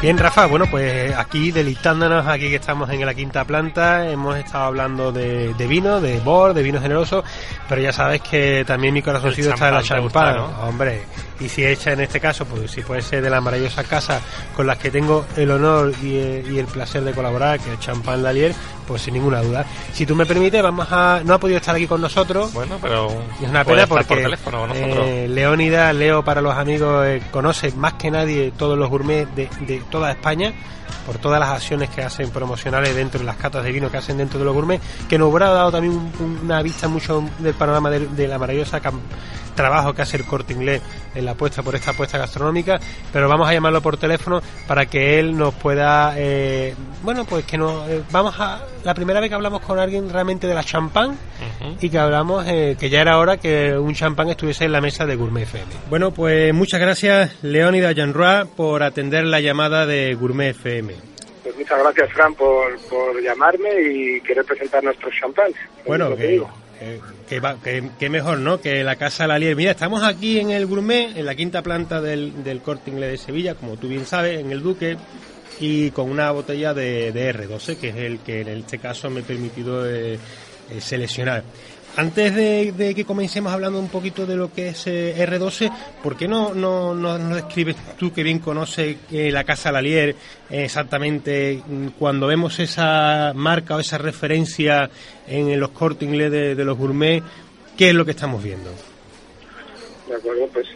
Bien, Rafa, bueno, pues aquí deleitándonos, aquí que estamos en la quinta planta, hemos estado hablando de, de vino, de bor, de vino generoso, pero ya sabes que también mi corazoncito está en la champán, hombre, y si hecha en este caso, pues si puede ser de la maravillosa casa con las que tengo el honor y, y el placer de colaborar, que es Champán Lalier, pues sin ninguna duda. Si tú me permites, vamos a, no ha podido estar aquí con nosotros. Bueno, pero es una pena porque por teléfono eh, Leónida, Leo para los amigos, eh, conoce más que nadie todos los gourmets de, de toda España por todas las acciones que hacen promocionales dentro de las catas de vino que hacen dentro de los gourmets, que nos hubiera dado también un- un- una vista mucho del panorama de, de la maravillosa trabajo que hace el corte inglés en la apuesta por esta apuesta gastronómica, pero vamos a llamarlo por teléfono para que él nos pueda, eh, bueno, pues que nos, eh, vamos a, la primera vez que hablamos con alguien realmente de la champán, y que hablamos eh, que ya era hora que un champán estuviese en la mesa de Gourmet FM. Bueno, pues muchas gracias Leónida Janroa por atender la llamada de Gourmet FM. Pues muchas gracias, Fran, por, por llamarme y querer presentar nuestros champán. Bueno, que, digo. Que, que que- mejor, ¿no? Que la Casa Lalier. Mira, estamos aquí en el Gourmet, en la quinta planta del, del Corte Inglés de Sevilla, como tú bien sabes, en el Duque, y con una botella de, de R12, que es el que en este caso me he permitido eh, eh, seleccionar. Antes de, de que comencemos hablando un poquito de lo que es eh, R12, ¿por qué no, no, no nos describes tú que bien conoces eh, la Casa Lalier eh, exactamente mm, cuando vemos esa marca o esa referencia en los cortes inglés de, de los gourmet, qué es lo que estamos viendo? De acuerdo, pues.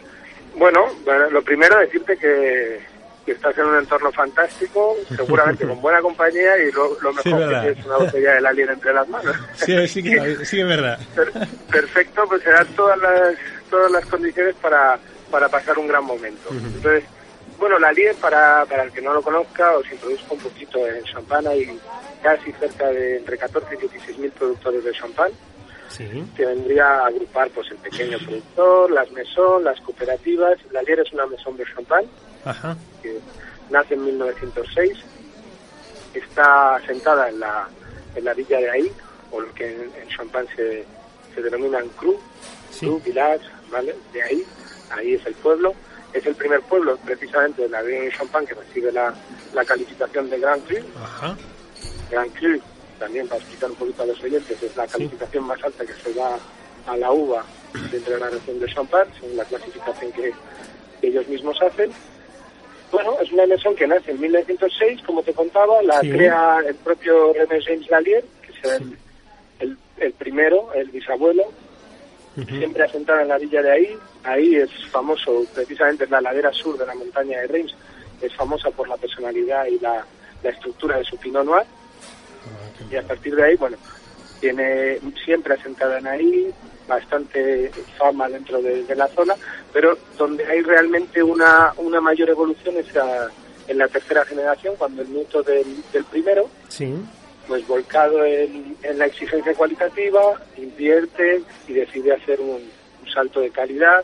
Bueno, lo primero decirte que, que estás en un entorno fantástico, seguramente con buena compañía y lo, lo Sí, mejor verdad. que tienes una botella de Lalier entre las manos. Sí, sí, que, sí que es verdad. Per- perfecto, pues serán todas las todas las condiciones para, para pasar un gran momento. Entonces, bueno, la Lier, para, para el que no lo conozca, os introduzco un poquito en champán. Hay casi cerca de entre 14 y 16 mil productores de champán, Sí. que vendría a agrupar pues el pequeño productor, las mesón, las cooperativas. La Lier es una mesón de champán Ajá. que nace en 1906, está sentada en la, en la villa de ahí, o lo que en, en Champagne se, se denominan Cru, Sí. Cru, Village, ¿vale? De ahí, ahí es el pueblo. Es el primer pueblo, precisamente, de la región de Champagne que recibe la, la calificación de Grand Cru. Ajá. Grand Cru, también para explicar un poquito a los oyentes, es la calificación más alta que se da a la uva dentro de la región de Champagne, según la clasificación que, que ellos mismos hacen. Bueno, es una mesón que nace en 1906, como te contaba, la Sí. crea el propio René James Lallier, que es el, el, el primero, el bisabuelo, siempre asentada en la villa de ahí. Ahí es famoso, precisamente en la ladera sur de la montaña de Reims, es famosa por la personalidad y la, la estructura de su Pinot Noir. Y a partir de ahí, bueno, tiene siempre asentada en ahí, bastante fama dentro de, de la zona, pero donde hay realmente una, una mayor evolución es a- en la tercera generación, cuando el nieto del, del primero, Sí. pues volcado en, en la exigencia cualitativa, invierte y decide hacer un, un salto de calidad,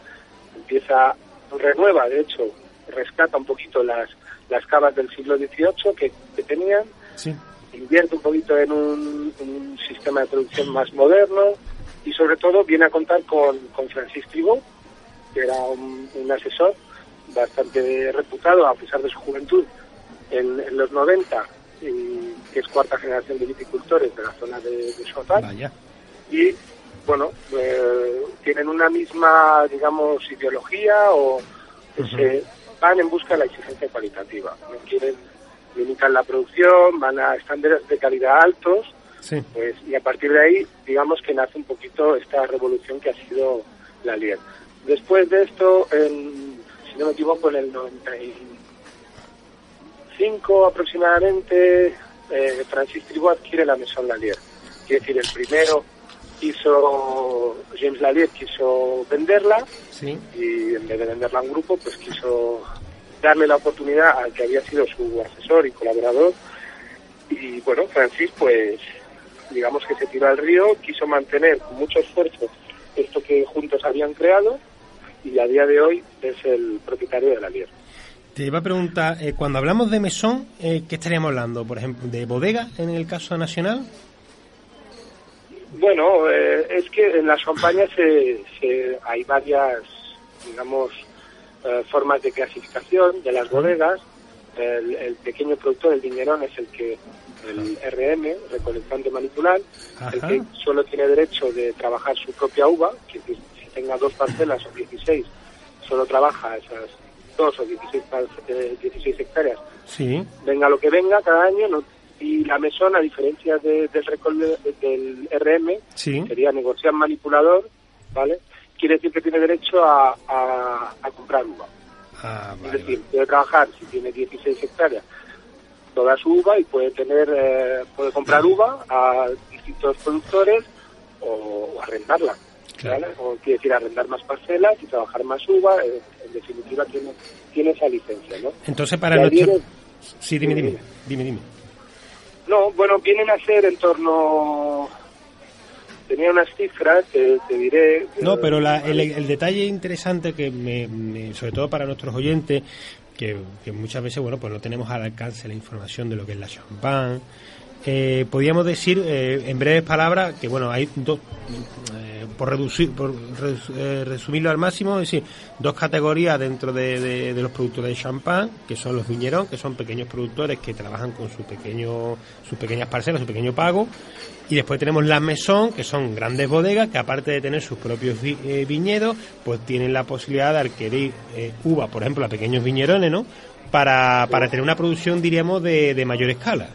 empieza, renueva, de hecho, rescata un poquito las, las cavas del siglo XVIII que, que tenían, Sí. invierte un poquito en un, un sistema de producción más moderno y sobre todo viene a contar con, con Francis que era un, un asesor bastante reputado a pesar de su juventud en, en los 90, y, que es cuarta generación de viticultores de la zona de, de Vaya. y bueno eh, tienen una misma digamos ideología o que se van en busca de la exigencia cualitativa. No quieren limitar la producción van a estándares de calidad altos Sí. pues y a partir de ahí digamos que nace un poquito esta revolución que ha sido la Lier después de esto en, si no me equivoco en el 95 aproximadamente eh, Francis Tribot adquiere la Maison Lalier quiere decir el primero quiso James Lalier quiso venderla Sí. y en vez de venderla a un grupo pues quiso darle la oportunidad al que había sido su asesor y colaborador. Y bueno, Francis, pues digamos que se tiró al río, quiso mantener con mucho esfuerzo esto que juntos habían creado y a día de hoy es el propietario de la Lier. Te iba a preguntar, eh, cuando hablamos de mesón, eh, ¿qué estaríamos hablando? Por ejemplo, ¿de bodega en el caso nacional? Bueno, eh, es que en la champaña se, se, hay varias, digamos, eh, formas de clasificación de las bodegas. El, el, pequeño productor, el dinerón, es el que, el RM, recolectante manipular, el que solo tiene derecho de trabajar su propia uva, que si tenga dos parcelas o 16, solo trabaja esas dos o 16, eh, 16 hectáreas. Sí. Venga lo que venga cada año, no y la mesón, a diferencia de, del, del RM, sí. sería negociar manipulador, ¿vale? Quiere decir que tiene derecho a, a, a comprar uva. Ah, vale, es decir, puede trabajar, si tiene 16 hectáreas, toda su uva y puede tener, eh, puede comprar uva a distintos productores o, o arrendarla. Claro. ¿vale? O quiere decir arrendar más parcelas y trabajar más uva, eh, en definitiva tiene, tiene esa licencia, ¿no? Entonces, para nuestro... Sí, dime, dime, dime, dime. No, bueno, vienen a ser en torno... Tenía unas cifras que te diré... No, pero la, el, el, detalle interesante que, me, me, sobre todo para nuestros oyentes, que, que, muchas veces, bueno, pues no tenemos al alcance la información de lo que es la champán, eh, podríamos decir, eh, en breves palabras, que bueno, hay dos, eh, por reducir, por eh, resumirlo al máximo, es decir, dos categorías dentro de, los productores de champán, que son los viñeros, que son pequeños productores que trabajan con su pequeño, sus pequeñas parcelas, su pequeño pago, y después tenemos las mesón, que son grandes bodegas, que aparte de tener sus propios vi, viñedos, pues tienen la posibilidad de adquirir eh, uva, por ejemplo, a pequeños viñerones, ¿no? Para, para tener una producción, diríamos, de, de mayor escala.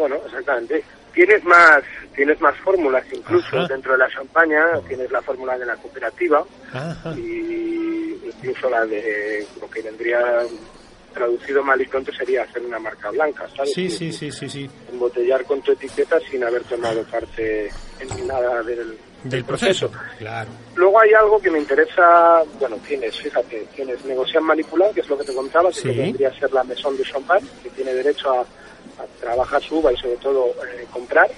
Bueno, exactamente. Tienes más tienes más fórmulas incluso Ajá. dentro de la champaña, tienes la fórmula de la cooperativa Ajá. y incluso la de lo que vendría traducido mal y pronto sería hacer una marca blanca, ¿sabes? Sí, sí, sí, sí, sí. Embotellar con tu etiqueta sin haber tomado parte en nada del, proceso. proceso. Claro. Luego hay algo que me interesa, bueno, tienes, fíjate, tienes negociar manipular, que es lo que te contaba, que sí. vendría a ser la mesón de champán, que tiene derecho a trabajar su uva y sobre todo eh, comprar.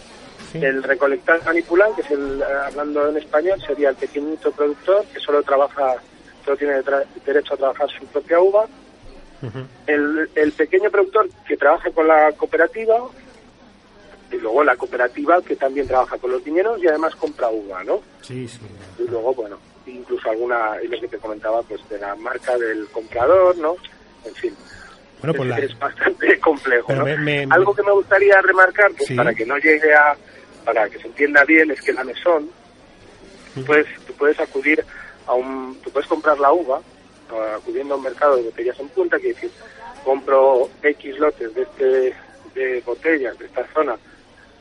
Sí. El recolectar manipular, que es el, hablando en español, sería el pequeñito productor que solo trabaja, solo tiene derecho a trabajar su propia uva. Uh -huh. el, el, pequeño productor que trabaja con la cooperativa y luego la cooperativa que también trabaja con los viñeros y además compra uva, ¿no? Sí, sí. Y luego, bueno, incluso alguna, y lo que te comentaba, pues de la marca del comprador, ¿no? En fin. Bueno, pues es, la... es, bastante complejo. ¿no? me, me, Algo que me gustaría remarcar, pues, sí. para que no llegue a, para que se entienda bien, es que la mesón, tú puedes, tú puedes acudir a un, tú puedes comprar la uva, acudiendo a un mercado de botellas en punta, que decir, compro X lotes de este, de botellas de esta zona,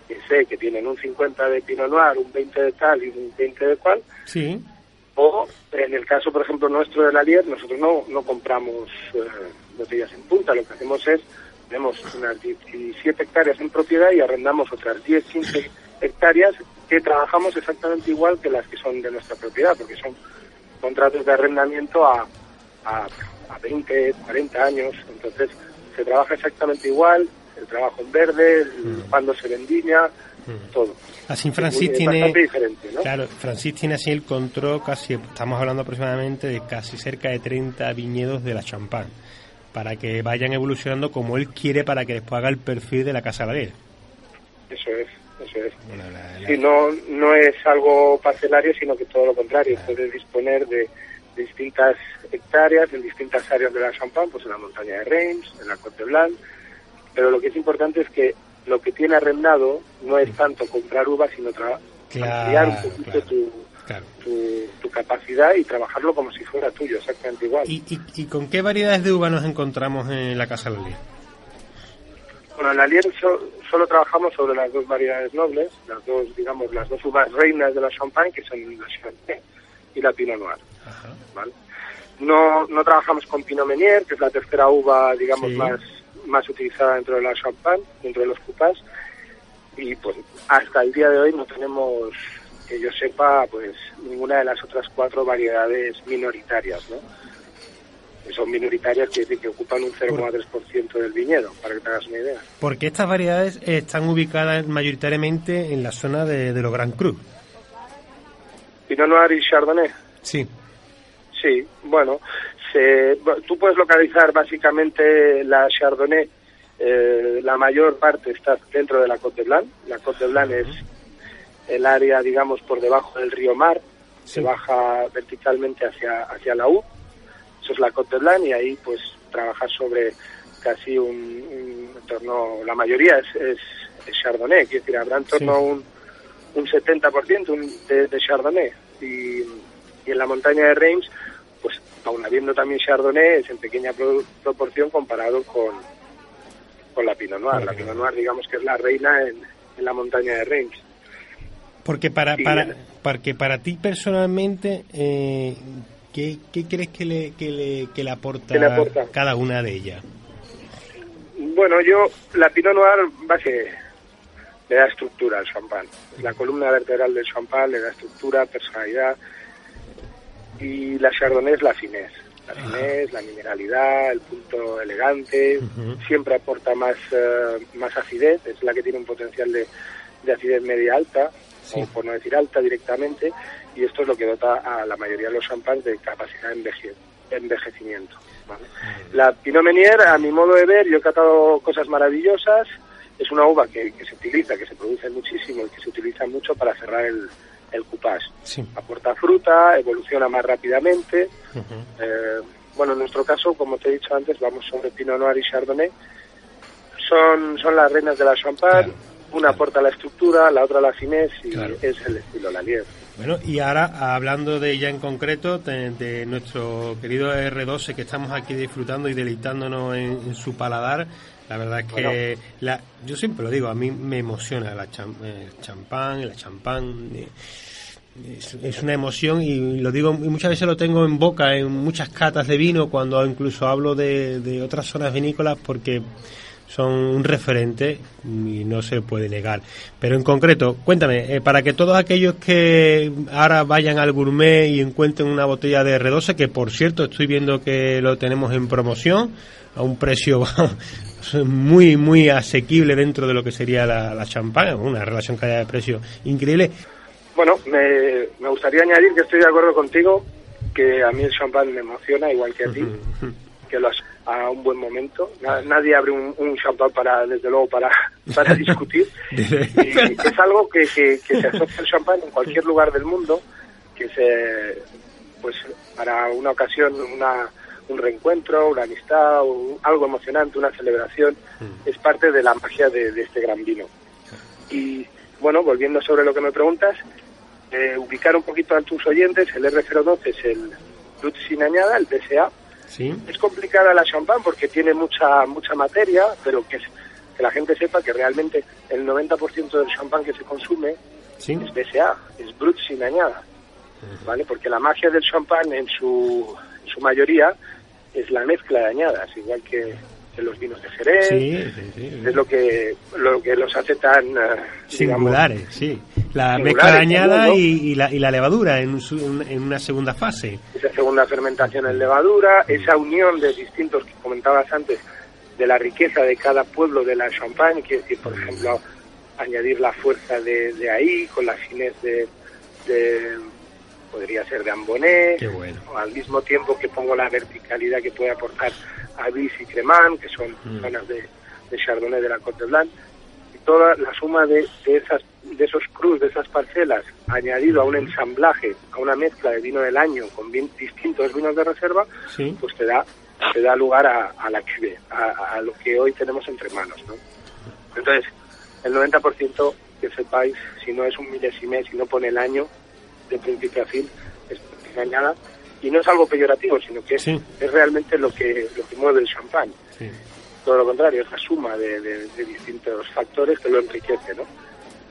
que sé que tienen un 50 de Pinot Noir, un 20 de tal y un 20 de cual. Sí. O en el caso, por ejemplo, nuestro de la Lier, nosotros no, no compramos eh, botellas en punta, lo que hacemos es, tenemos unas 17 hectáreas en propiedad y arrendamos otras 10, 15 hectáreas que trabajamos exactamente igual que las que son de nuestra propiedad, porque son contratos de arrendamiento a, a, a 20, 40 años, entonces se trabaja exactamente igual, el trabajo en verde, mm. cuando se vendimia, mm. todo. Así Francis tiene, ¿no? claro, Francis tiene así el control casi, estamos hablando aproximadamente de casi cerca de 30 viñedos de la champán, para que vayan evolucionando como él quiere para que después haga el perfil de la casa ladera. Eso es, eso es. Bueno, la, la... Sí, no, no es algo parcelario, sino que todo lo contrario, claro. puede disponer de distintas hectáreas en distintas áreas de la champán, pues en la montaña de Reims, en la Côte Blanc, pero lo que es importante es que lo que tiene arrendado no es tanto comprar uvas, sino claro, ampliar un poquito claro, tu, claro. tu, tu, capacidad y trabajarlo como si fuera tuyo, exactamente igual. ¿Y, y, y con qué variedades de uva nos encontramos en la Casa Lalier? Bueno, en la Lier so, solo trabajamos sobre las dos variedades nobles, las dos, digamos, las dos uvas reinas de la Champagne, que son la Chardonnay y la Pinot Noir. Ajá. ¿vale? No, no trabajamos con Pinot Meunier, que es la tercera uva, digamos, sí. más más utilizada dentro de la champagne, dentro de los cupás, y pues hasta el día de hoy no tenemos, que yo sepa, pues ninguna de las otras cuatro variedades minoritarias, ¿no? que son minoritarias, quiere decir que ocupan un 0,3% del viñedo, para que te hagas una idea. Porque estas variedades están ubicadas mayoritariamente en la zona de, de los Grand Cru. Pinot Noir y Chardonnay. Sí. Sí, bueno, se, tú puedes localizar básicamente la Chardonnay, eh, la mayor parte está dentro de la Côte de Blanc. La Côte de Blanc es el área, digamos, por debajo del río Mar, se baja verticalmente hacia, hacia la U. Eso es la Côte de Blanc y ahí pues trabaja sobre casi un, un entorno, la mayoría es, es, es Chardonnay, quiere decir, habrá en torno a un, un 70% un- de, de Chardonnay. Y, y en la montaña de Reims, pues aún habiendo también Chardonnay, es en pequeña pro- proporción comparado con, con la Pinot Noir. La Pinot Noir, digamos que es la reina en, en la montaña de Reims. Porque para, para, porque para ti personalmente, eh, ¿qué, qué crees que le, que le, que le aporta, ¿Qué le aporta? cada una de ellas? Bueno, yo, la Pinot Noir va que le da estructura al champán. La columna vertebral del champán le da estructura, personalidad. Y la Chardonnay es la finés. La finés, la mineralidad, el punto elegante. Siempre aporta más, eh, más acidez. Es la que tiene un potencial de, de acidez media alta, Sí. o por no decir alta directamente. Y esto es lo que dota a la mayoría de los champans de capacidad de enveje- envejecimiento. ¿vale? La Pinot Meunier, a mi modo de ver, yo he catado cosas maravillosas. Es una uva que, que se utiliza, que se produce muchísimo y que se utiliza mucho para cerrar el, el coupage. Sí. Aporta fruta, evoluciona más rápidamente. Eh, bueno, en nuestro caso, como te he dicho antes, vamos sobre Pinot Noir y Chardonnay. Son, son las reinas de la champagne. Claro, Una claro. aporta la estructura, la otra la finés y Claro. es el estilo Lalier. Bueno, y ahora hablando de ella en concreto, de, de nuestro querido R12 que estamos aquí disfrutando y deleitándonos en, en su paladar, la verdad es que Bueno. la, yo siempre lo digo, a mí me emociona la cham- el champán, la champán. eh, Es, es una emoción y lo digo y muchas veces lo tengo en boca en muchas catas de vino cuando incluso hablo de, de otras zonas vinícolas porque son un referente y no se puede negar. Pero en concreto, cuéntame, eh, para que todos aquellos que ahora vayan al gourmet y encuentren una botella de R12, que por cierto estoy viendo que lo tenemos en promoción a un precio muy, muy asequible dentro de lo que sería la, la champán, una relación calidad-precio increíble. Bueno, me, me gustaría añadir que estoy de acuerdo contigo, que a mí el champán me emociona, igual que a ti, que lo has a un buen momento. Na- nadie abre un, un champán para, desde luego, para, para discutir. Y es algo que, que, que se asocia al champán en cualquier lugar del mundo, que se, pues, para una ocasión, una, un reencuentro, una amistad, o algo emocionante, una celebración, es parte de la magia de, de este gran vino. Y bueno, volviendo sobre lo que me preguntas, eh, ubicar un poquito a tus oyentes, el R012 es el Brut sin añada, el PSA. ¿Sí? Es complicada la champán porque tiene mucha mucha materia, pero que, es- que la gente sepa que realmente el 90% del champán que se consume ¿Sí? es BSA, es Brut sin añada, ¿vale? Porque la magia del champán en su, en su mayoría es la mezcla de añadas, igual que, que los vinos de Jerez, Sí, sí, sí. es lo que lo que los hace tan eh, digamos, Singulares, sí. La Singulares, mezcla dañada ¿no? y, y la, y la levadura en, su- en una segunda fase. esa segunda fermentación en levadura, esa unión de distintos que comentabas antes de la riqueza de cada pueblo de la Champagne, quiere decir, por ejemplo, añadir la fuerza de, de ahí con la finez de, de- podría ser de Amboné, Qué bueno. o al mismo tiempo que pongo la verticalidad que puede aportar Avis y Cremant, que son Mm. zonas de, de Chardonnay de la Côte Blanc, y toda la suma de, de esas de esos crus, de esas parcelas, añadido a un ensamblaje, a una mezcla de vino del año con vin- distintos vinos de reserva, Sí. pues te da te da lugar a, a la cuvée, a, a lo que hoy tenemos entre manos, ¿no? Entonces, el 90% que sepáis, si no es un milésime, si no pone el año de principio a fin, es engañada. Y no es algo peyorativo, sino que es, Sí. es realmente lo que, lo que mueve el champán. Sí. Todo lo contrario, es la suma de, de- de distintos factores que lo enriquece, ¿no?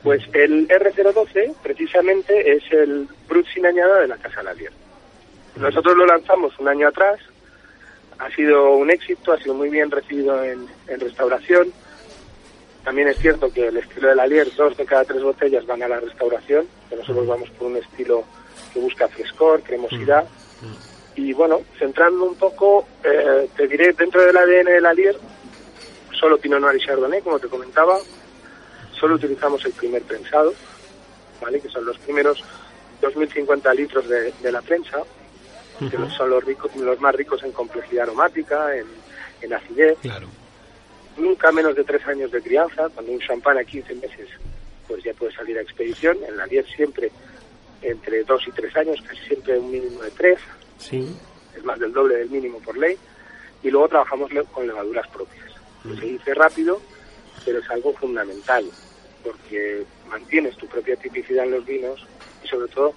Pues el R012 precisamente es el Brut sin añada de la Casa Lalier. Nosotros lo lanzamos un año atrás, ha sido un éxito, ha sido muy bien recibido en, en restauración. También es cierto que el estilo de Lalier, dos de cada tres botellas van a la restauración, que nosotros vamos por un estilo que busca frescor, cremosidad. Y bueno, centrando un poco, eh, te diré, dentro del ADN del Alier, solo Pinot Noir y Chardonnay, como te comentaba, solo utilizamos el primer prensado, ¿vale? que son los primeros 2.050 litros de, la prensa, que son los, ricos, los más ricos en complejidad aromática, en, en acidez. Claro. Nunca menos de tres años de crianza, cuando un champán a 15 meses pues ya puede salir a expedición. En la 10 siempre entre dos y tres años, casi siempre un mínimo de tres. Sí. Es más del doble del mínimo por ley. Y luego trabajamos con levaduras propias. Se dice rápido, pero es algo fundamental, porque mantienes tu propia tipicidad en los vinos y sobre todo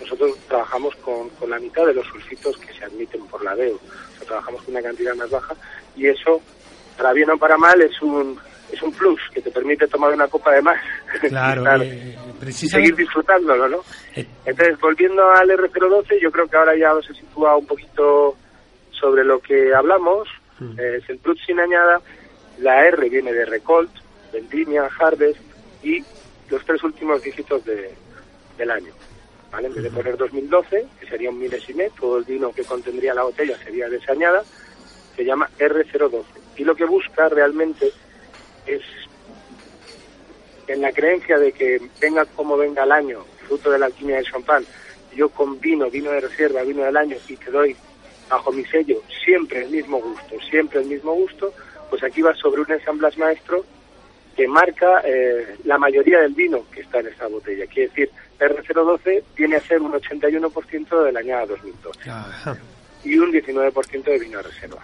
nosotros trabajamos con, con la mitad de los sulfitos que se admiten por la DEO. O sea, trabajamos con una cantidad más baja y eso, para bien o para mal, es un, es un plus que te permite tomar una copa de más claro, eh, y seguir disfrutándolo, ¿no? Eh. Entonces, volviendo al R012, yo creo que ahora ya se sitúa un poquito sobre lo que hablamos. Hmm. Eh, es el plus sin añada. La R viene de Recolt, Vendimia, Harvest y los tres últimos dígitos de, del año. ¿vale? En vez de poner 2012, que sería un milésime, todo el vino que contendría la botella sería desañada, se llama R012. Y lo que busca realmente es en la creencia de que venga como venga el año, fruto de la alquimia del champán, yo combino vino de reserva, vino del año y te doy bajo mi sello siempre el mismo gusto, siempre el mismo gusto, pues aquí va sobre un ensamblas maestro que marca eh, la mayoría del vino que está en esta botella. Quiere decir, R012 viene a ser un 81% de la añada 2012 y un 19% de vino de reserva.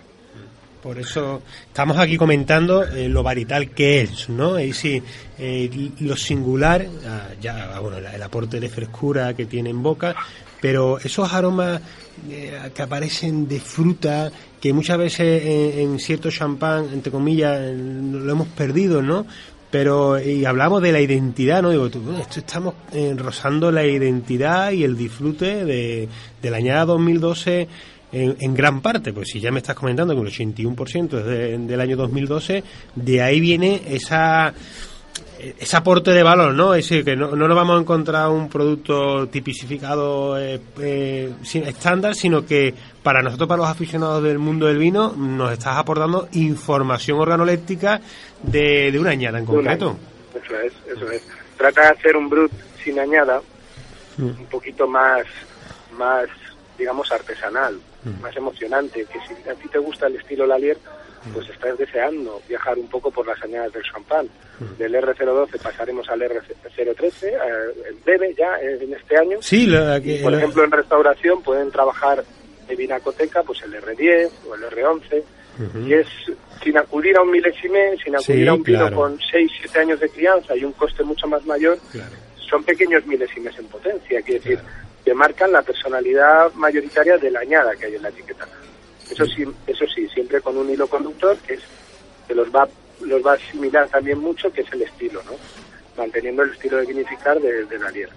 Por eso estamos aquí comentando eh, lo varital que es, ¿no? Y sí, eh, lo singular, ah, ya, ah, bueno, el aporte de frescura que tiene en boca, pero esos aromas eh, que aparecen de fruta, que muchas veces en, cierto champán, entre comillas, lo hemos perdido, ¿no? Pero, y hablamos de la identidad, ¿no? Digo, esto estamos rozando la identidad y el disfrute de, de la añada 2012 en, gran parte, pues si ya me estás comentando que el 81% es del año 2012, de ahí viene esa ese aporte de valor, ¿no? Es decir, que no, no nos vamos a encontrar un producto tipicificado eh, eh, estándar, sino que para nosotros, para los aficionados del mundo del vino, nos estás aportando información organoléptica de, de una añada en concreto. Eso es, eso es. Trata de hacer un brut sin añada, mm. un poquito más, más digamos, artesanal, mm. más emocionante, que si a ti te gusta el estilo Lalier, mm. pues estás deseando viajar un poco por las añadas del champán. Mm. Del R012 pasaremos al R013, eh, en breve ya, en este año. Sí, por ejemplo, en restauración pueden trabajar de vinacoteca, pues el R10 o el R11, y es sin acudir a un milésime, sin acudir a un vino con 6, 7 años de crianza y un coste mucho más mayor, son pequeños milésimes en potencia, quiere decir que marcan la personalidad mayoritaria de la añada que hay en la etiqueta. Eso sí, eso sí, siempre con un hilo conductor que es que los va los va a asimilar también mucho, que es el estilo, ¿no? Manteniendo el estilo de vinificar de, de la Lier.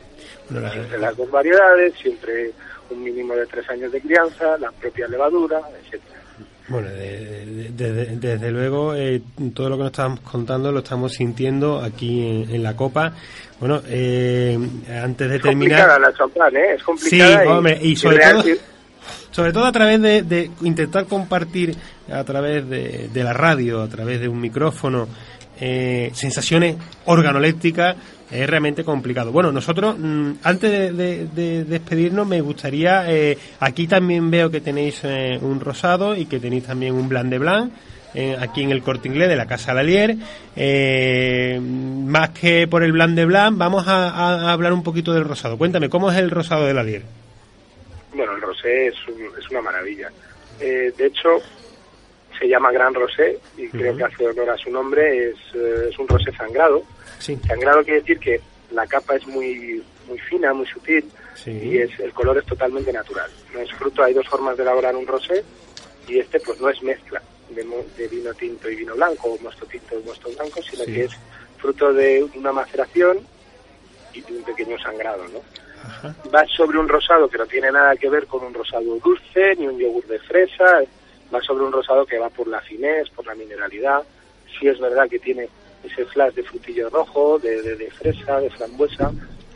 Entre las dos variedades, siempre un mínimo de tres años de crianza, la propia levadura, etcétera. Bueno, desde luego, eh, todo lo que nos estamos contando lo estamos sintiendo aquí en, la Copa. Bueno, eh, antes de terminar. la champán, ¿eh? Es complicada. Sí, hombre, y, sobre, todo, sobre todo a través de, intentar compartir a través de, de, la radio, a través de un micrófono, eh, sensaciones organolépticas es realmente complicado. Bueno, nosotros, mm, antes de, despedirnos, me gustaría, eh, aquí también veo que tenéis eh, un rosado y que tenéis también un blanc de blanc. Aquí en el corte inglés de la Casa Lalier. más que por el blanc de blanc, vamos a, hablar un poquito del rosado. Cuéntame, ¿cómo es el rosado de Lalier? Bueno, el rosé es, es una maravilla. de hecho, se llama Gran Rosé y creo que hace honor a su nombre. Es, es un rosé sangrado Sangrado quiere decir que la capa es muy muy fina, muy sutil y es el color es totalmente natural. No es fruto, hay dos formas de elaborar un rosé y este pues no es mezcla de, vino tinto y vino blanco o mosto tinto y mosto blanco, sino que es fruto de una maceración y de un pequeño sangrado, ¿no? Va sobre un rosado que no tiene nada que ver con un rosado dulce ni un yogur de fresa, va sobre un rosado que va por la finez, por la mineralidad. Sí es verdad que tiene ese flash de frutillo rojo, de, de, fresa, de frambuesa,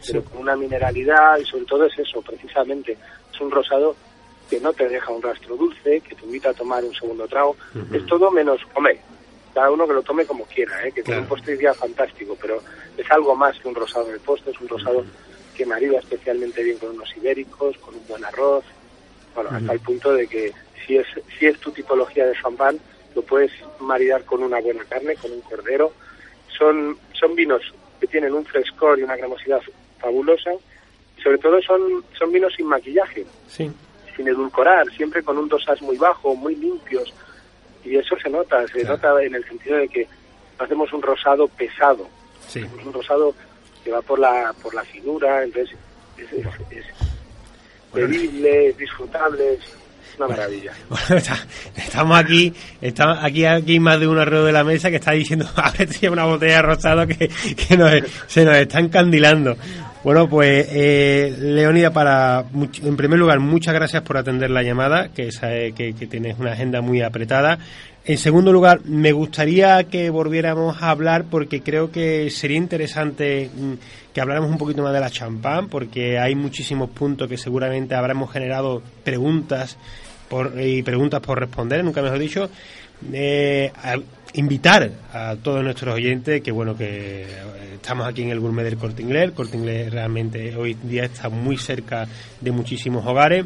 pero con una mineralidad y sobre todo es eso, precisamente, es un rosado que no te deja un rastro dulce, que te invita a tomar un segundo trago. Es todo menos, hombre, cada uno que lo tome como quiera, ¿eh? que con un postre iría fantástico, pero es algo más que un rosado de postre, es un rosado que marida especialmente bien con unos ibéricos, con un buen arroz, bueno, hasta el punto de que si es, si es tu tipología de champán, lo puedes maridar con una buena carne, con un cordero. Son, son vinos que tienen un frescor y una cremosidad fabulosa, y sobre todo son, son vinos sin maquillaje. Sí sin edulcorar, siempre con un dosas muy bajo, muy limpios. Y eso se nota, se nota en el sentido de que hacemos un rosado pesado. Un rosado que va por la, por la finura, entonces es, es, bebible, es disfrutable, es una maravilla. estamos aquí, estamos aquí, aquí más de un alrededor de la mesa que está diciendo, a ver si una botella de rosado que, que nos, se nos está encandilando. Bueno, pues eh, Leonida, para en primer lugar, muchas gracias por atender la llamada, que, sabe que, tienes una agenda muy apretada. En segundo lugar, me gustaría que volviéramos a hablar porque creo que sería interesante mm, que habláramos un poquito más de la champán, porque hay muchísimos puntos que seguramente habremos generado preguntas por, y preguntas por responder, nunca mejor dicho. Eh, invitar a todos nuestros oyentes que bueno que eh, estamos aquí en el gourmet del Corte Inglés. El Corte Inglés realmente hoy día está muy cerca de muchísimos hogares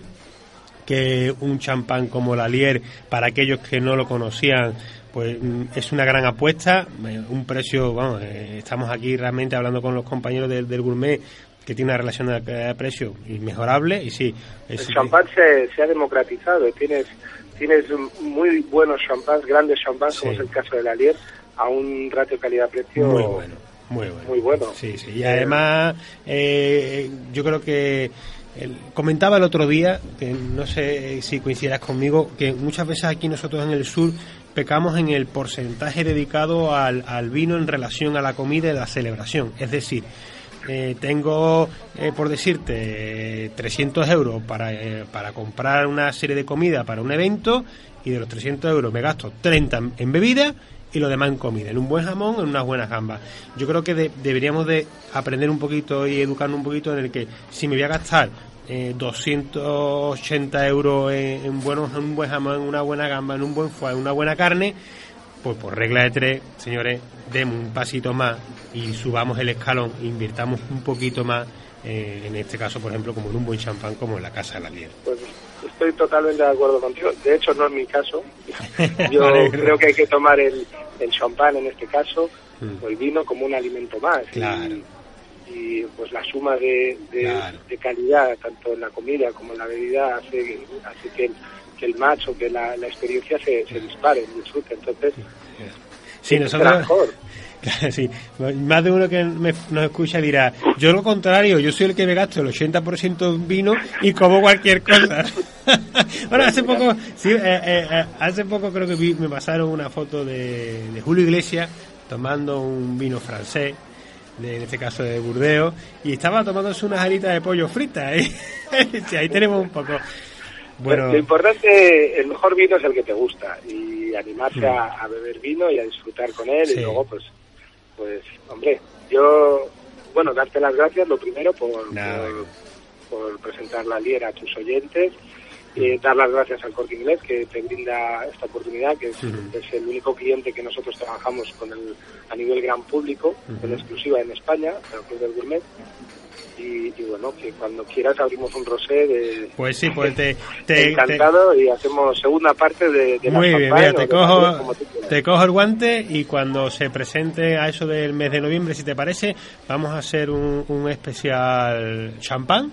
que un champán como la Lier, para aquellos que no lo conocían, pues mm, es una gran apuesta, eh, un precio, vamos, eh, estamos aquí realmente hablando con los compañeros del, gourmet que tiene una relación de precio inmejorable y sí. el champán se, se ha democratizado, tienes tienes muy buenos champáns, grandes champáns, como es el caso de la Lier, a un ratio calidad-precio muy bueno. Muy bueno. Muy bueno. Sí, sí. Y además, eh, yo creo que comentaba el otro día, que no sé si coincidas conmigo, que muchas veces aquí nosotros en el sur pecamos en el porcentaje dedicado al, al vino en relación a la comida y la celebración. Es decir, eh, tengo, eh, por decirte, 300 euros para, eh, para comprar una serie de comida para un evento y de los 300 euros me gasto 30 en bebida y lo demás en comida, en un buen jamón, en unas buenas gambas. Yo creo que deberíamos de aprender un poquito y educarnos un poquito en el que si me voy a gastar 280 euros en, buenos, en un buen jamón, en una buena gamba, en un buen foie, en una buena carne, pues por regla de tres, señores, demos un pasito más y subamos el escalón, invirtamos un poquito más, eh, en este caso, por ejemplo, como en un buen champán como en la Casa de la Miel. Estoy totalmente de acuerdo contigo. De hecho, no es mi caso. Yo creo que hay que tomar el, el champán en este caso, mm. o el vino, como un alimento más. Claro. Y, pues la suma de, de, calidad, tanto en la comida como en la bebida, hace, hace que que el macho, que la, la experiencia se, se dispare, disfrute. Entonces, sí, nosotros, sí, más de uno que nos escucha dirá, yo lo contrario, yo soy el que me gasto el 80% en vino y como cualquier cosa. bueno, hace poco, sí, eh, eh, eh, hace poco creo que me pasaron una foto de, de Julio Iglesias tomando un vino francés de, en este caso de Burdeos, y estaba tomándose unas alitas de pollo fritas. ¿eh? ahí tenemos un poco. Bueno. Lo importante, el mejor vino es el que te gusta y animarse a, beber vino y a disfrutar con él y luego pues, pues, hombre, yo, bueno, darte las gracias lo primero por, por, presentar la Liera a tus oyentes y dar las gracias al Corte Inglés que te brinda esta oportunidad, que es, el único cliente que nosotros trabajamos con el, a nivel gran público, en exclusiva en España, el Club del Gourmet. Y, bueno, que cuando quieras abrimos un rosé de... Pues sí, pues te... encantado y hacemos segunda parte de, de Muy bien, mira, te cojo, te cojo el guante y cuando se presente a eso del mes de noviembre, si te parece, vamos a hacer un, un especial champán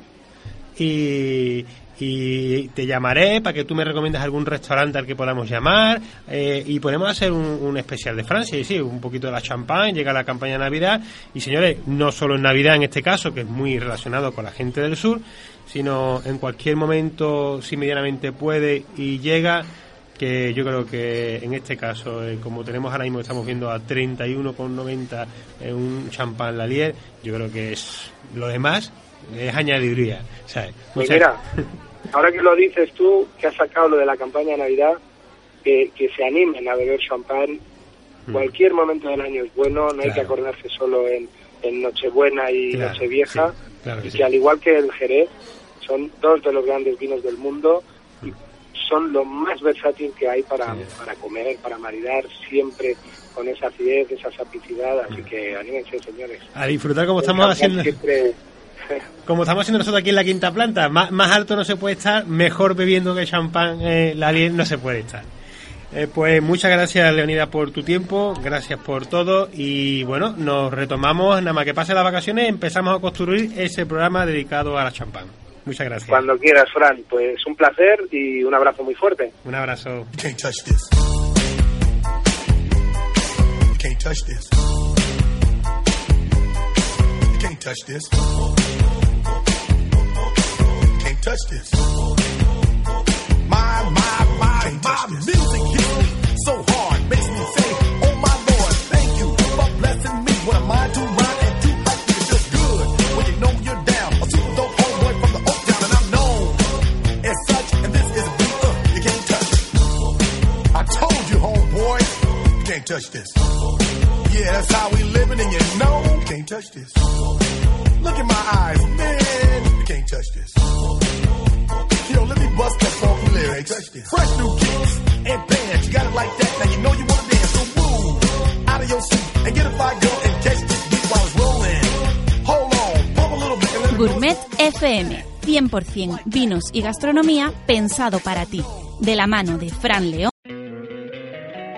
y, y te llamaré para que tú me recomiendes algún restaurante al que podamos llamar eh, y podemos hacer un, especial de Francia. Y sí, un poquito de la champagne, llega la campaña de Navidad. Y señores, no solo en Navidad en este caso, que es muy relacionado con la gente del sur, sino en cualquier momento, si medianamente puede y llega, que yo creo que en este caso, eh, como tenemos ahora mismo, estamos viendo a 31,90 en un champán Lalier, yo creo que es lo demás es añadiría. Pues mira, ahora que lo dices tú, que has sacado lo de la campaña de Navidad, que, que se animen a beber champán. Mm. Cualquier momento del año es bueno, no hay que acordarse solo en, en Nochebuena y Nochevieja, y que, al igual que el Jerez, son dos de los grandes vinos del mundo y son lo más versátil que hay para, para comer, para maridar, siempre con esa acidez, esa sapicidad, así que anímense, señores. A disfrutar como estamos haciendo. Como estamos haciendo nosotros aquí en la quinta planta, más, más alto no se puede estar, mejor bebiendo que champán, eh, la Alien no se puede estar. Eh, pues muchas gracias, Leonida, por tu tiempo, gracias por todo y bueno, nos retomamos, nada más que pase las vacaciones, empezamos a construir ese programa dedicado a la champán. Muchas gracias. Cuando quieras, Fran, pues un placer y un abrazo muy fuerte. Un abrazo. So hard, makes me say, oh my lord, thank you for blessing me. What am I to rhyme and too hype to feel good when you know you're down. A super dope homeboy from the Oak Town and I'm known as such. And this is a beat uh, you can't touch. I told you, homeboy, you can't touch this. Yeah, that's how we living and you know you can't touch this. Look in my eyes, man, you can't touch this. Yo, let me bust that funky lyrics. Fresh new kicks and bands. You got it like that. Now you know you want to dance. So move out of your seat and get a fire girl and catch this beat while it's rolling. Hold on, pump a little bit. And Gourmet FM, 100% vinos y gastronomía pensado para ti, de la mano de Fran León.